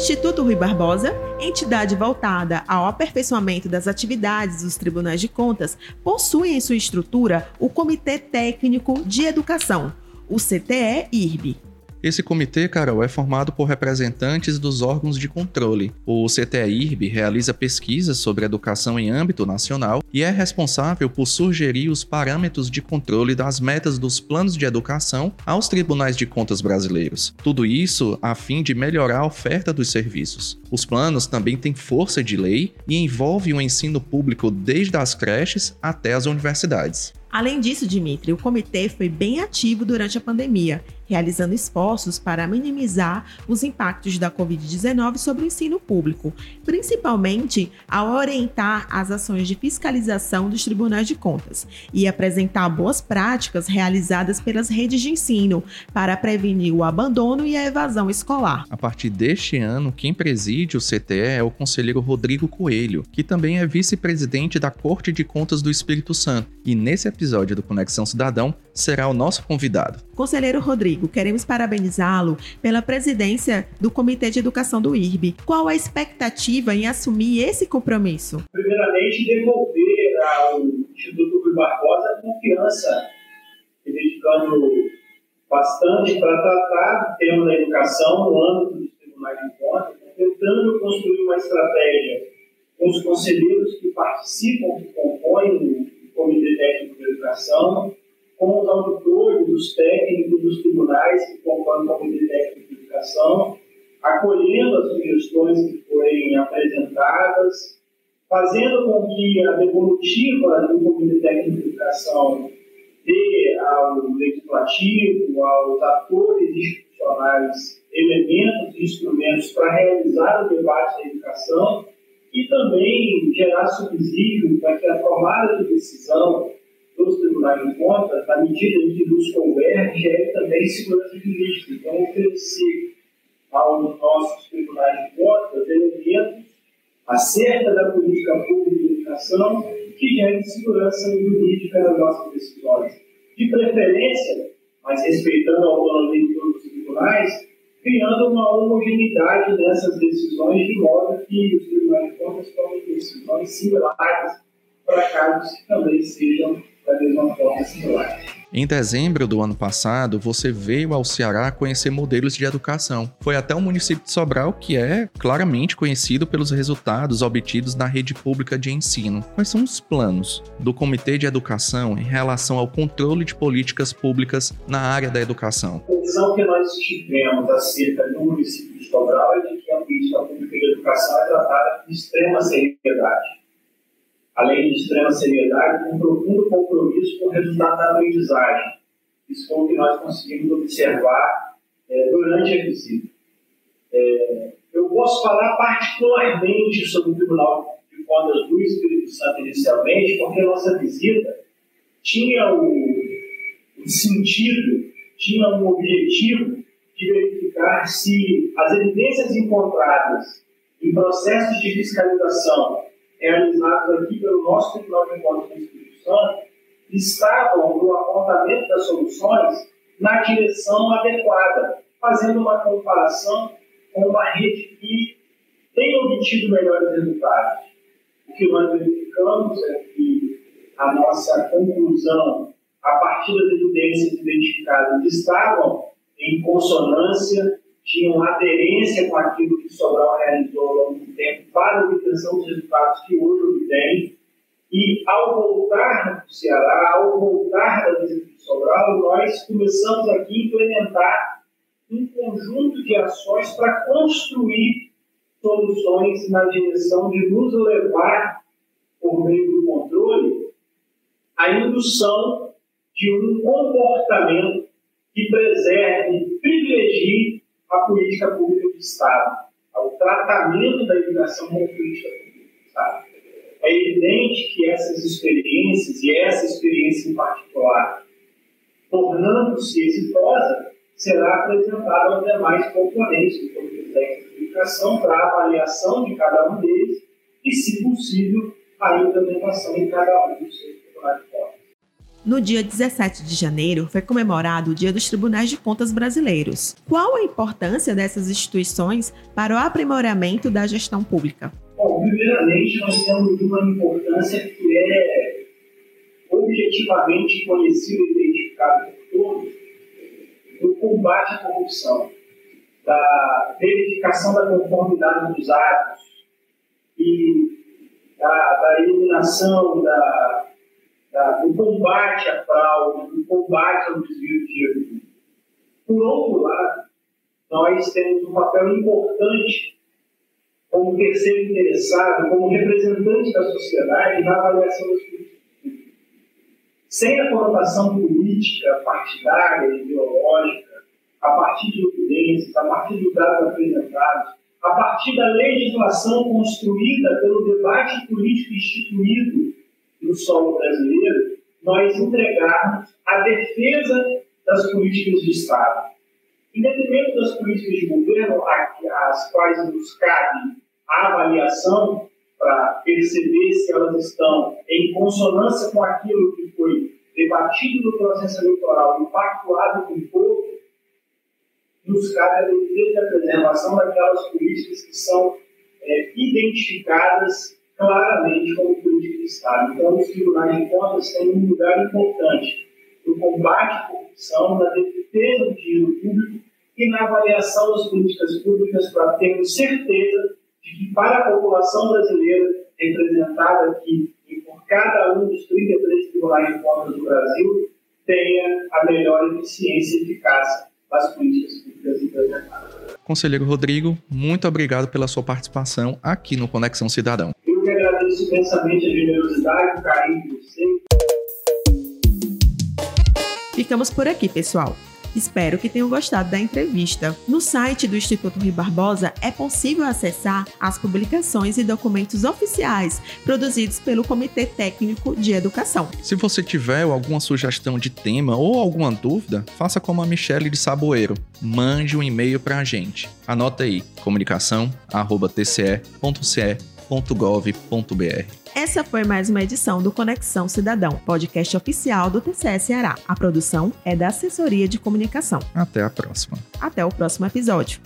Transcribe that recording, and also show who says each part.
Speaker 1: Instituto Rui Barbosa, entidade voltada ao aperfeiçoamento das atividades dos tribunais de contas, possui em sua estrutura o Comitê Técnico de Educação, o CTE-IRB.
Speaker 2: Esse comitê, Carol, é formado por representantes dos órgãos de controle. O CTE-IRB realiza pesquisas sobre educação em âmbito nacional e é responsável por sugerir os parâmetros de controle das metas dos planos de educação aos tribunais de contas brasileiros. Tudo isso a fim de melhorar a oferta dos serviços. Os planos também têm força de lei e envolvem o ensino público desde as creches até as universidades.
Speaker 1: Além disso, Dimitri, o comitê foi bem ativo durante a pandemia, realizando esforços para minimizar os impactos da Covid-19 sobre o ensino público, principalmente ao orientar as ações de fiscalização dos tribunais de contas e apresentar boas práticas realizadas pelas redes de ensino para prevenir o abandono e a evasão escolar.
Speaker 2: A partir deste ano, quem preside o CTE é o conselheiro Rodrigo Coelho, que também é vice-presidente da Corte de Contas do Espírito Santo, e nesse episódio do Conexão Cidadão será o nosso convidado.
Speaker 1: Conselheiro Rodrigo, queremos parabenizá-lo pela presidência do Comitê de Educação do IRB. Qual a expectativa em assumir esse compromisso?
Speaker 3: Primeiramente, devolver ao Instituto Rui Barbosa a confiança, dedicando bastante para tratar do tema da educação no âmbito dos tribunais de contas, tentando construir uma estratégia com os conselheiros que participam, que compõem Comitê Técnico de Educação, com os auditores, os técnicos dos tribunais que compõem o Comitê Técnico de Educação, acolhendo as sugestões que forem apresentadas, fazendo com que a devolutiva do Comitê Técnico de Educação dê ao legislativo, aos atores institucionais, elementos e instrumentos para realizar o debate da educação e também gerar subsídio para que a tomada de decisão dos tribunais de contas, na medida em que nos converge, é também segurança jurídica. Então, oferecer aos nossos tribunais de contas elementos acerca da política pública de educação que gerem segurança jurídica nas nossas decisões. De preferência, mas respeitando a autonomia de todos os tribunais, criando uma homogeneidade nessas decisões, de modo que os tribunais de contas tomem decisões similares para casos que também sejam da mesma forma similares.
Speaker 2: Em dezembro do ano passado, você veio ao Ceará conhecer modelos de educação. Foi até o município de Sobral, que é claramente conhecido pelos resultados obtidos na rede pública de ensino. Quais são os planos do Comitê de Educação em relação ao controle de políticas públicas na área da educação?
Speaker 3: A visão que nós tivemos acerca do município de Sobral é de que a política pública de educação é tratada com extrema seriedade além de extrema seriedade, um profundo compromisso com o resultado da aprendizagem. Isso foi o que nós conseguimos observar é, durante a visita. É, eu posso falar particularmente sobre o Tribunal de Contas do Espírito Santo inicialmente, porque a nossa visita tinha o, o sentido, tinha um objetivo de verificar se as evidências encontradas em processos de fiscalização realizados aqui pelo nosso Tribunal de Contas do Espírito Santo estavam no apontamento das soluções na direção adequada, fazendo uma comparação com uma rede que tem obtido melhores resultados. O que nós verificamos é que a nossa conclusão, a partir das evidências identificadas, estavam em consonância tinham aderência com aquilo que Sobral realizou ao longo do tempo para a obtenção dos resultados que hoje obtém. E ao voltar do Ceará, ao voltar da visita de Sobral, nós começamos aqui a implementar um conjunto de ações para construir soluções na direção de nos levar, por meio do controle, à indução de um comportamento que preserve, privilegie a política pública do Estado, ao tratamento da educação como política pública do Estado. É evidente que essas experiências, e essa experiência em particular, tornando-se exitosa, será apresentada aos demais componentes do Comitê de Educação para avaliação de cada um deles e, se possível, a implementação em cada um dos seus tribunais de.
Speaker 1: No dia 17 de janeiro foi comemorado o Dia dos Tribunais de Contas Brasileiros. Qual a importância dessas instituições para o aprimoramento da gestão pública?
Speaker 3: Bom, primeiramente, nós temos uma importância que é objetivamente conhecida e identificada por todos no combate à corrupção, da verificação da conformidade dos atos e da, da eliminação, da, da, do combate à fraude, do combate ao desvio de dinheiro. Por outro lado, nós temos um papel importante como terceiro interessado, como representante da sociedade na avaliação das políticas sem a conotação política, partidária, ideológica, a partir de evidências, a partir dos dados apresentados, a partir da legislação construída pelo debate político instituído no solo brasileiro, nós entregarmos a defesa das políticas de Estado. Em detrimento das políticas de governo, às quais nos cabe a avaliação para perceber se elas estão em consonância com aquilo que foi debatido no processo eleitoral e pactuado com o povo, nos cabe a defesa e a preservação daquelas políticas que são é, identificadas claramente como políticas de Estado. Então, os tribunais de contas têm um lugar importante no combate à corrupção, na defesa do dinheiro público e na avaliação das políticas públicas para termos certeza de que para a população brasileira representada aqui e por cada um dos 33 tribunais de contas do Brasil tenha a melhor eficiência e eficácia das políticas públicas implementadas.
Speaker 2: Conselheiro Rodrigo, muito obrigado pela sua participação aqui no Conexão Cidadão.
Speaker 3: Eu que agradeço imensamente a generosidade, o carinho de vocês.
Speaker 1: Ficamos por aqui, pessoal. Espero que tenham gostado da entrevista. No site do Instituto Rui Barbosa é possível acessar as publicações e documentos oficiais produzidos pelo Comitê Técnico de Educação.
Speaker 2: Se você tiver alguma sugestão de tema ou alguma dúvida, faça como a Michele de Saboeiro. Mande um e-mail para a gente. Anota aí:
Speaker 1: Essa foi mais uma edição do Conexão Cidadão, podcast oficial do TCE Ceará. A produção é da Assessoria de Comunicação.
Speaker 2: Até a próxima.
Speaker 1: Até o próximo episódio.